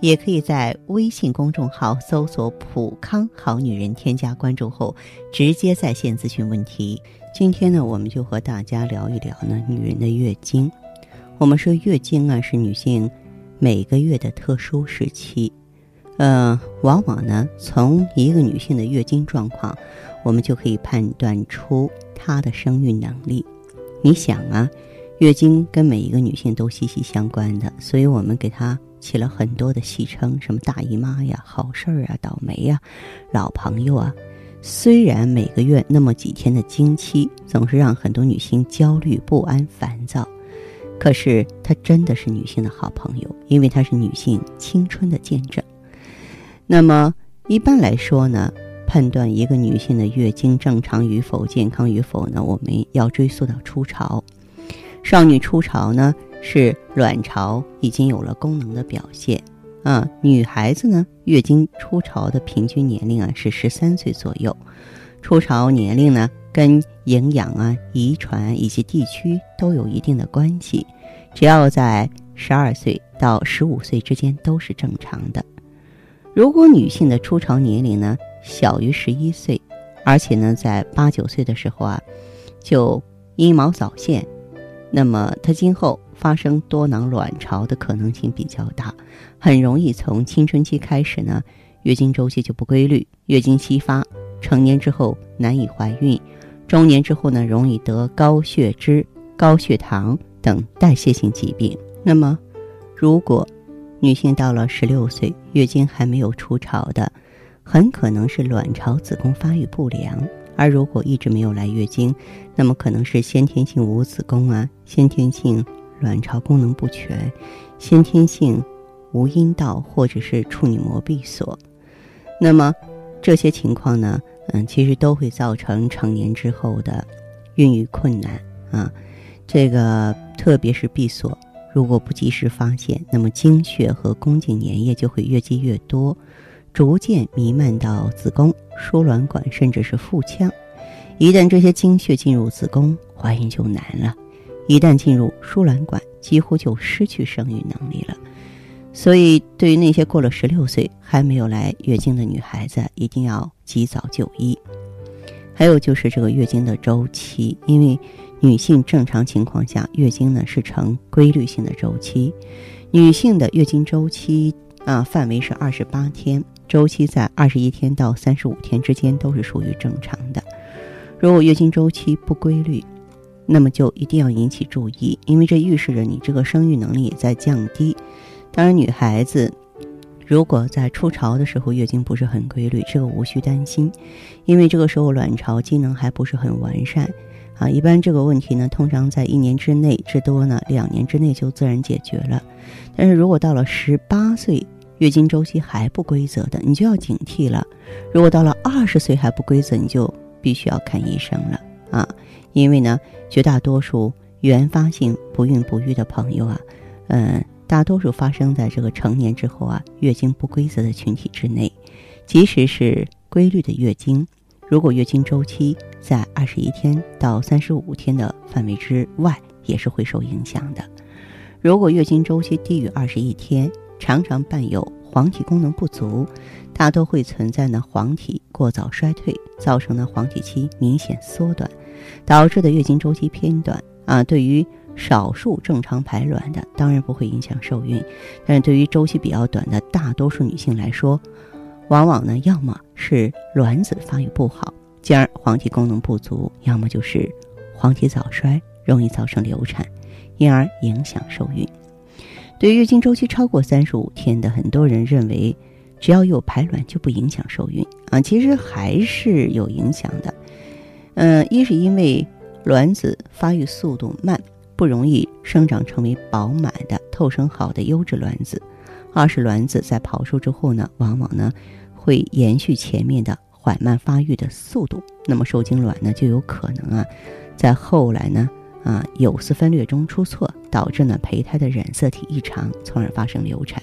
也可以在微信公众号搜索“普康好女人”，添加关注后直接在线咨询问题。今天呢，我们就和大家聊一聊呢女人的月经。我们说月经啊是女性每个月的特殊时期，呃，往往呢从一个女性的月经状况，我们就可以判断出她的生育能力。你想啊，月经跟每一个女性都息息相关的，所以我们给她。起了很多的戏称，什么大姨妈呀、好事儿啊、倒霉呀、老朋友啊。虽然每个月那么几天的经期总是让很多女性焦虑不安、烦躁，可是它真的是女性的好朋友，因为它是女性青春的见证。那么一般来说呢，判断一个女性的月经正常与否、健康与否呢，我们要追溯到初潮。少女初潮呢？是卵巢已经有了功能的表现，啊，女孩子呢，月经初潮的平均年龄啊是十三岁左右，初潮年龄呢跟营养啊、遗传以及地区都有一定的关系，只要在十二岁到十五岁之间都是正常的。如果女性的初潮年龄呢小于十一岁，而且呢在八九岁的时候啊就阴毛早现，那么她今后。发生多囊卵巢的可能性比较大，很容易从青春期开始呢，月经周期就不规律，月经稀发，成年之后难以怀孕，中年之后呢，容易得高血脂、高血糖等代谢性疾病。那么，如果女性到了十六岁，月经还没有初潮的，很可能是卵巢子宫发育不良；而如果一直没有来月经，那么可能是先天性无子宫啊，先天性。卵巢功能不全、先天性无阴道或者是处女膜闭锁，那么这些情况呢，嗯，其实都会造成成年之后的孕育困难啊。这个特别是闭锁，如果不及时发现，那么经血和宫颈粘液就会越积越多，逐渐弥漫到子宫、输卵管，甚至是腹腔。一旦这些经血进入子宫，怀孕就难了。一旦进入输卵管，几乎就失去生育能力了。所以，对于那些过了十六岁还没有来月经的女孩子，一定要及早就医。还有就是这个月经的周期，因为女性正常情况下月经呢是呈规律性的周期，女性的月经周期啊范围是二十八天，周期在二十一天到三十五天之间都是属于正常的。如果月经周期不规律，那么就一定要引起注意，因为这预示着你这个生育能力也在降低。当然，女孩子如果在初潮的时候月经不是很规律，这个无需担心，因为这个时候卵巢机能还不是很完善啊。一般这个问题呢，通常在一年之内，至多呢两年之内就自然解决了。但是如果到了十八岁月经周期还不规则的，你就要警惕了。如果到了二十岁还不规则，你就必须要看医生了啊。因为呢，绝大多数原发性不孕不育的朋友啊，嗯，大多数发生在这个成年之后啊，月经不规则的群体之内。即使是规律的月经，如果月经周期在二十一天到三十五天的范围之外，也是会受影响的。如果月经周期低于二十一天，常常伴有黄体功能不足，大多会存在呢黄体过早衰退，造成的黄体期明显缩短。导致的月经周期偏短啊，对于少数正常排卵的，当然不会影响受孕，但是对于周期比较短的大多数女性来说，往往呢，要么是卵子发育不好，进而黄体功能不足，要么就是黄体早衰，容易造成流产，因而影响受孕。对月经周期超过三十五天的，很多人认为只要有排卵就不影响受孕啊，其实还是有影响的。嗯，一是因为卵子发育速度慢，不容易生长成为饱满的、透生好的优质卵子；二是卵子在跑出之后呢，往往呢会延续前面的缓慢发育的速度，那么受精卵呢就有可能啊，在后来呢啊有丝分裂中出错，导致呢胚胎的染色体异常，从而发生流产。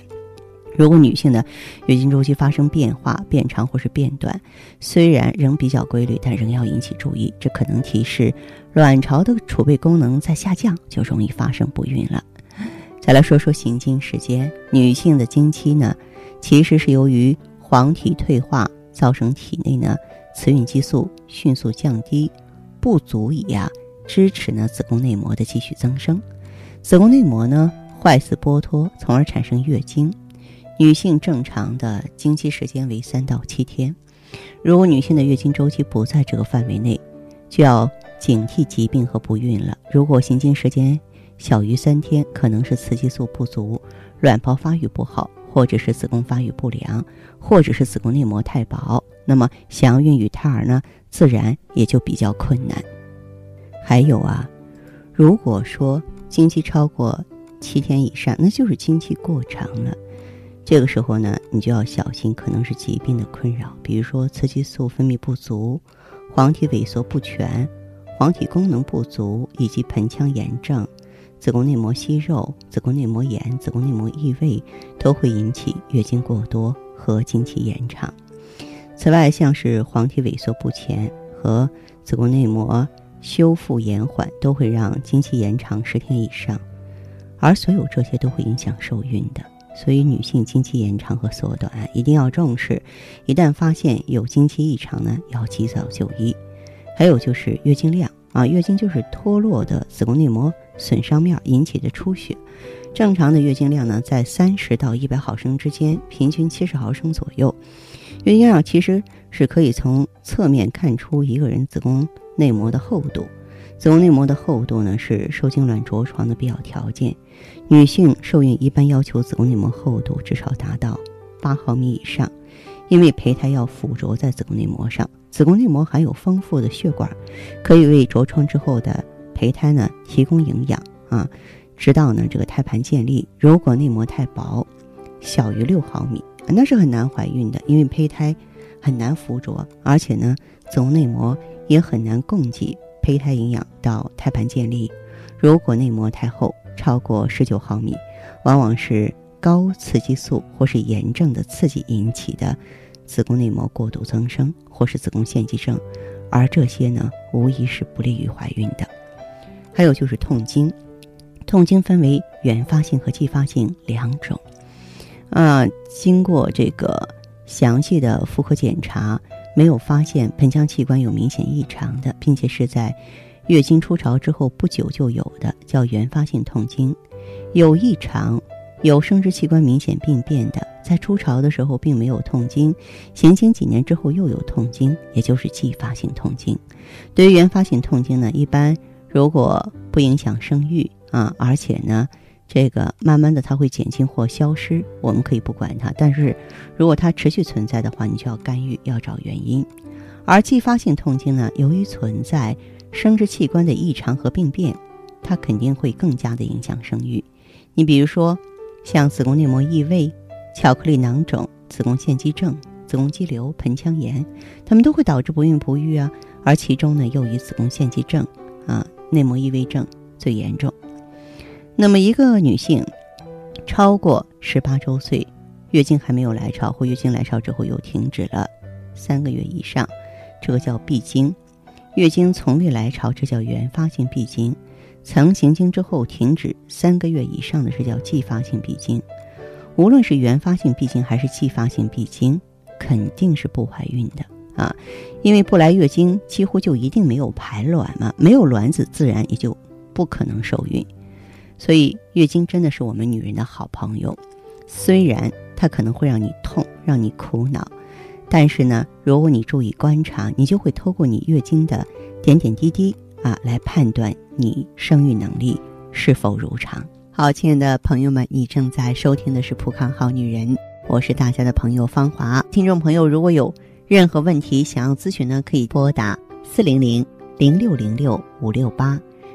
如果女性的月经周期发生变化、变长或是变短，虽然仍比较规律，但仍要引起注意，这可能提示卵巢的储备功能在下降，就容易发生不孕了。再来说说行经时间，女性的经期呢，其实是由于黄体退化造成体内呢雌孕激素迅速降低，不足以呀支持呢子宫内膜的继续增生，子宫内膜呢坏死剥脱，从而产生月经。女性正常的经期时间为三到七天，如果女性的月经周期不在这个范围内，就要警惕疾病和不孕了。如果行经时间小于三天，可能是雌激素不足、卵泡发育不好，或者是子宫发育不良，或者是子宫内膜太薄，那么想要孕育胎儿呢，自然也就比较困难。还有啊，如果说经期超过七天以上，那就是经期过长了。这个时候呢，你就要小心，可能是疾病的困扰，比如说雌激素分泌不足、黄体萎缩不全、黄体功能不足，以及盆腔炎症、子宫内膜息肉、子宫内膜炎、子宫内膜异位，都会引起月经过多和经期延长。此外，像是黄体萎缩不全和子宫内膜修复延缓，都会让经期延长十天以上，而所有这些都会影响受孕的。所以，女性经期延长和缩短一定要重视。一旦发现有经期异常呢，要及早就医。还有就是月经量啊，月经就是脱落的子宫内膜损伤面引起的出血。正常的月经量呢，在三十到一百毫升之间，平均七十毫升左右。月经量其实是可以从侧面看出一个人子宫内膜的厚度。子宫内膜的厚度呢，是受精卵着床的必要条件。女性受孕一般要求子宫内膜厚度至少达到八毫米以上，因为胚胎要附着在子宫内膜上。子宫内膜含有丰富的血管，可以为着床之后的胚胎呢提供营养啊，直到呢这个胎盘建立。如果内膜太薄，小于六毫米，那是很难怀孕的，因为胚胎很难附着，而且呢子宫内膜也很难供给。胚胎营养到胎盘建立，如果内膜太厚，超过十九毫米，往往是高雌激素或是炎症的刺激引起的子宫内膜过度增生，或是子宫腺肌症，而这些呢，无疑是不利于怀孕的。还有就是痛经，痛经分为原发性和继发性两种。啊，经过这个详细的妇科检查。没有发现盆腔器官有明显异常的，并且是在月经初潮之后不久就有的，叫原发性痛经；有异常、有生殖器官明显病变的，在初潮的时候并没有痛经，行经几年之后又有痛经，也就是继发性痛经。对于原发性痛经呢，一般如果不影响生育啊，而且呢。这个慢慢的它会减轻或消失，我们可以不管它。但是，如果它持续存在的话，你就要干预，要找原因。而继发性痛经呢，由于存在生殖器官的异常和病变，它肯定会更加的影响生育。你比如说，像子宫内膜异位、巧克力囊肿、子宫腺肌症、子宫肌瘤、盆腔炎，它们都会导致不孕不育啊。而其中呢，又以子宫腺肌症啊、内膜异位症最严重。那么，一个女性超过十八周岁，月经还没有来潮，或月经来潮之后又停止了三个月以上，这个叫闭经；月经从未来潮，这叫原发性闭经；曾行经之后停止三个月以上的是叫继发性闭经。无论是原发性闭经还是继发性闭经，肯定是不怀孕的啊，因为不来月经几乎就一定没有排卵嘛，没有卵子，自然也就不可能受孕。所以，月经真的是我们女人的好朋友。虽然它可能会让你痛，让你苦恼，但是呢，如果你注意观察，你就会透过你月经的点点滴滴啊，来判断你生育能力是否如常。好，亲爱的朋友们，你正在收听的是《普康好女人》，我是大家的朋友芳华。听众朋友，如果有任何问题想要咨询呢，可以拨打四零零零六零六五六八。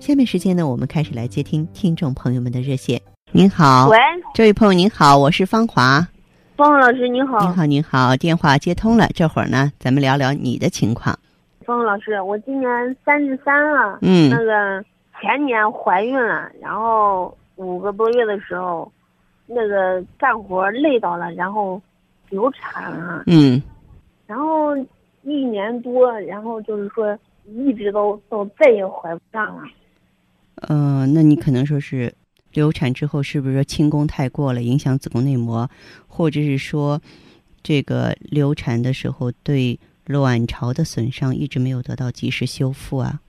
下面时间呢，我们开始来接听听众朋友们的热线。您好，喂，这位朋友您好，我是芳华。方老师您好，您好，您好，电话接通了。这会儿呢，咱们聊聊你的情况。方老师，我今年三十三了，嗯那个前年怀孕了，然后五个多月的时候，那个干活累到了，然后流产了，嗯然后一年多，然后就是说一直都都再也怀不上了。呃，那你可能说是流产之后，是不是说轻宫太过了，影响子宫内膜，或者是说这个流产的时候对卵巢的损伤一直没有得到及时修复啊？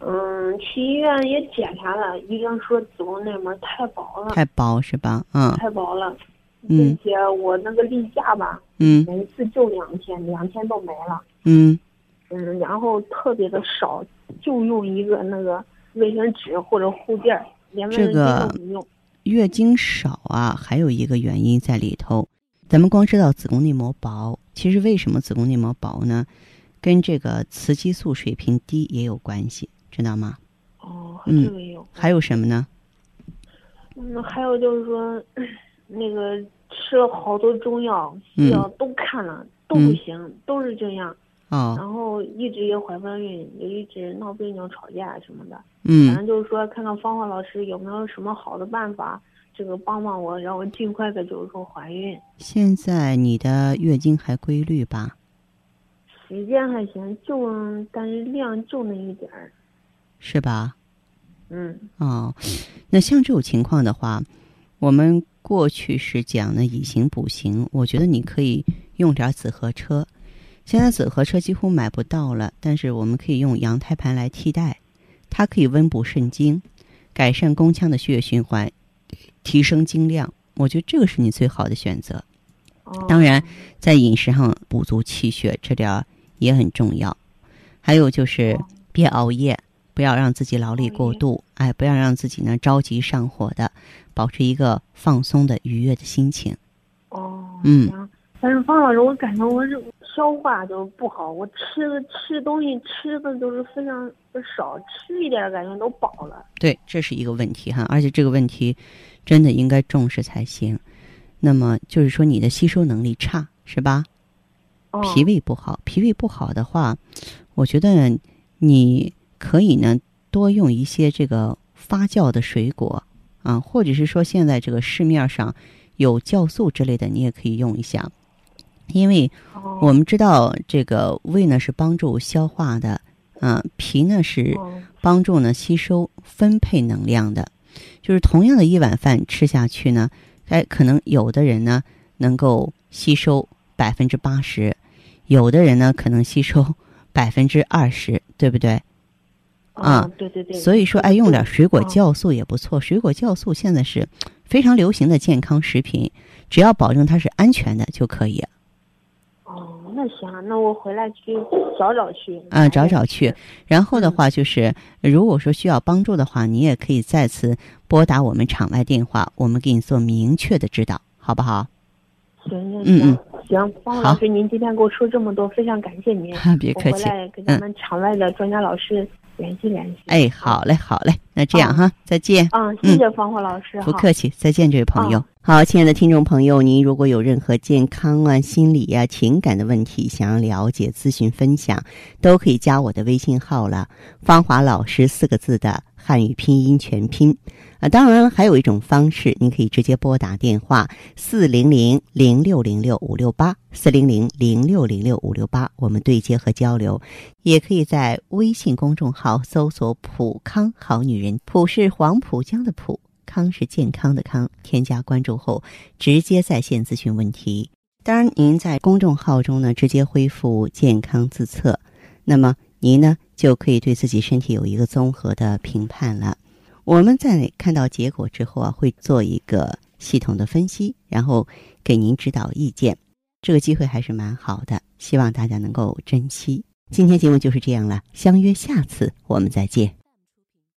嗯，去医院也检查了，医生说子宫内膜太薄了，太薄是吧？嗯太薄了，嗯并且我那个例假吧，嗯每次就两天，两天都没了。嗯嗯，然后特别的少，就用一个那个卫生纸或者护垫儿，连卫生这个巾都不用。月经少啊，还有一个原因在里头。咱们光知道子宫内膜薄，其实为什么子宫内膜薄呢？跟这个雌激素水平低也有关系，知道吗？哦，嗯这个也有。还有什么呢？嗯，还有就是说，那个吃了好多中药、嗯西药都看了，都不行，都是这样。哦，然后一直也怀不上孕，也一直闹别扭、吵架什么的。嗯反嗯正就是说，看看芳华老师有没有什么好的办法，这个帮帮我，让我尽快的就是说怀孕。现在你的月经还规律吧？时间还行，就但是量就那一点儿。是吧？嗯哦，那像这种情况的话，我们过去是讲的以形补形，我觉得你可以用点紫河车。现在紫河车几乎买不到了，但是我们可以用羊胎盘来替代，它可以温补肾精，改善宫腔的血液循环，提升精量。我觉得这个是你最好的选择。哦，当然，在饮食上补足气血，这点儿也很重要。还有就是哦别熬夜，不要让自己劳累过度，哎，不要让自己呢着急上火的，保持一个放松的、愉悦的心情。哦，嗯。但是方老师，我感觉我这消化就不好，我吃的吃东西吃的都是非常的少，吃一点儿感觉都饱了。对，这是一个问题哈，而且这个问题真的应该重视才行。那么就是说你的吸收能力差是吧？哦、脾胃不好，脾胃不好的话，我觉得你可以呢多用一些这个发酵的水果啊，或者是说现在这个市面上有酵素之类的，你也可以用一下。因为哦我们知道这个胃呢是帮助消化的，啊，脾呢是哦帮助呢吸收分配能量的。就是同样的一碗饭吃下去呢，哎，可能有的人呢能够吸收百分之八十，有的人呢可能吸收 百分之二十，对不对？啊哦对对对。所以说，哎，用点水果哦酵素也不错。水果酵素现在是非常流行的健康食品，只要保证它是安全的就可以。哦，那行，那我回来去找找去。啊，找找去。然后的嗯话就是，如果说需要帮助的话，你也可以再次拨打我们场外电话，我们给你做明确的指导，好不好？行行嗯行行，方老师，您今天给我说这么多，非常感谢您。别客气。我回来跟咱们场外的专家老师联系联系。哎，好嘞，好嘞，那这样啊哈，再见。啊，谢谢方华老师。不客气，再见，这位朋友。好，亲爱的听众朋友，您如果有任何健康啊、心理呀、情感的问题，想要了解、咨询、分享，都可以加我的微信号了。芳华老师四个字的汉语拼音全拼啊。当然了，还有一种方式，您可以直接拨打电话四零零零六零六五六八四零零零六零六五六八，我们对接和交流。也可以在微信公众号搜索“普康好女人”，普是黄浦江的浦。康是健康的康，添加关注后直接在线咨询问题。当然，您在公众号中呢直接恢复健康自测，那么您呢就可以对自己身体有一个综合的评判了。我们在看到结果之后啊，会做一个系统的分析，然后给您指导意见。这个机会还是蛮好的，希望大家能够珍惜。今天节目就是这样了，相约下次我们再见。